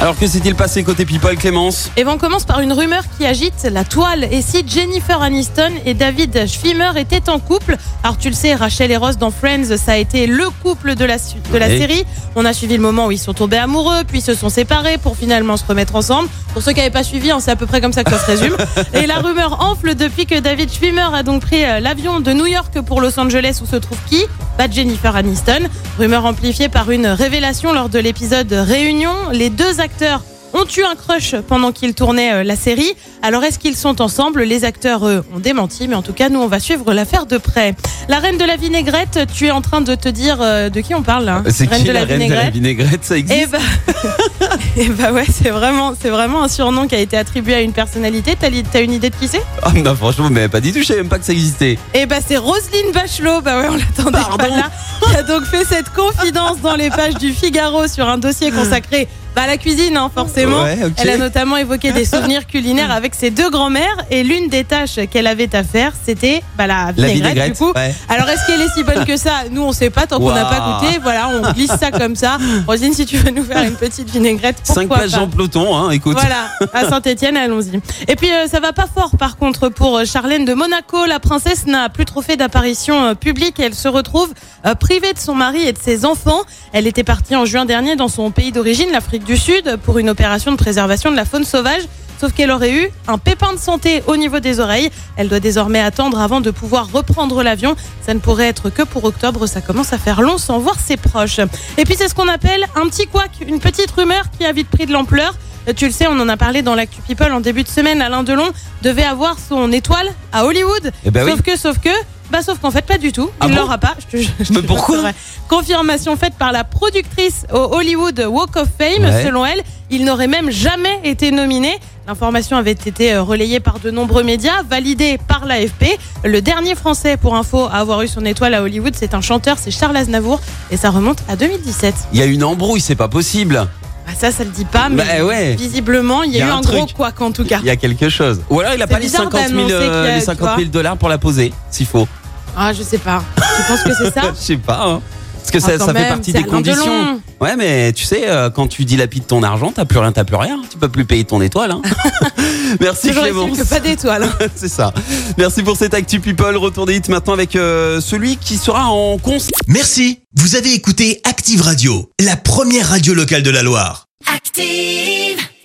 Alors que s'est-il passé côté People, Clémence? Et ben, on commence par une rumeur qui agite la toile. Et si Jennifer Aniston et David Schwimmer étaient en couple Alors tu le sais, Rachel et Ross dans Friends, ça a été le couple de la, de la Oui. série. On a suivi le moment où ils sont tombés amoureux, puis se sont séparés pour finalement se remettre ensemble. Pour ceux qui n'avaient pas suivi, hein, c'est à peu près comme ça que ça se résume. Et la rumeur enfle depuis que David Schwimmer a donc pris euh, l'avion de New York pour Los Angeles où se trouve qui? Bah Jennifer Aniston. Rumeur amplifiée par une révélation lors de l'épisode Réunion. Les deux acteurs ont eu un crush pendant qu'ils tournaient euh, la série. Alors est-ce qu'ils sont ensemble? Les acteurs eux, ont démenti, mais en tout cas nous on va suivre l'affaire de près. La reine de la vinaigrette, tu es en train de te dire euh, de qui on parle là C'est qui la reine de la vinaigrette? Ça eh existe? bah, eh bah ouais, c'est vraiment, c'est vraiment un surnom qui a été attribué à une personnalité. T'as, li- une idée de qui c'est? Ah non, franchement, mais pas dit tout, je savais même pas que ça existait. Eh bah c'est Roselyne Bachelot, bah ouais on l'attendait pas là, qui a donc fait cette confidence dans les pages du Figaro sur un dossier consacré bah, la cuisine hein, forcément. Ouais. Elle a notamment évoqué des souvenirs culinaires avec ses deux grands-mères et l'une des tâches qu'elle avait à faire c'était bah, la La vinaigrette, du coup. ouais. Alors est-ce qu'elle est si bonne que ça? Nous on sait pas tant qu'on n'a pas goûté. Voilà, on glisse ça comme ça. Roselyne, si tu veux nous faire une petite vinaigrette, pourquoi 5 pas pages en peloton, hein, écoute. voilà, à Saint-Etienne, allons-y. Et puis euh, ça va pas fort par contre pour euh, Charlène de Monaco. La princesse n'a plus trop fait d'apparition euh, publique. Elle se retrouve euh, privée de son mari et de ses enfants. Elle était partie en juin dernier dans son pays d'origine, l'Afrique du Sud, pour une opération de préservation de la faune sauvage. Sauf qu'elle aurait eu un pépin de santé au niveau des oreilles. Elle doit désormais attendre avant de pouvoir reprendre l'avion. Ça ne pourrait être que pour octobre. Ça commence à faire long sans voir ses proches. Et puis c'est ce qu'on appelle un petit couac, une petite rumeur qui a vite pris de l'ampleur. Euh, Tu le sais, on en a parlé dans l'actu People en début de semaine. Alain Delon devait avoir son étoile à Hollywood. Eh ben sauf oui. que, sauf que, bah sauf qu'en fait pas du tout. Ah Il bon l'aura pas. Je te, je Mais pourquoi. Confirmation faite par la productrice au Hollywood Walk of Fame. Ouais. Selon elle, il n'aurait même jamais été nominé. L'information avait été euh, relayée par de nombreux médias, validée par l'AFP. Le dernier Français, pour info, à avoir eu son étoile à Hollywood, c'est un chanteur, c'est Charles Aznavour, et ça remonte à 2017. Il y a une embrouille, c'est pas possible. Bah, ça, ça le dit pas, mais Bah ouais. visiblement, il y a, Il y a eu un un, gros quoi en tout cas. Il y a quelque chose. Ou alors il a pas les bizarre 50 000, d'annoncer euh, a, les tu 50 vois. 000 dollars pour la poser, s'il faut. Ah, je sais pas. Tu penses que c'est ça Je sais pas. hein. Parce que Ah, ça, ça fait partie des conditions. Ouais, mais tu sais, euh, quand tu dilapides ton argent, t'as plus rien, t'as plus rien. Tu peux plus payer ton étoile. Hein. Merci Clémence. que pas d'étoile. C'est ça. Merci pour cette actu people. Retour des hits maintenant avec euh, celui qui sera en concert. Merci, vous avez écouté Active Radio, la première radio locale de la Loire. Active.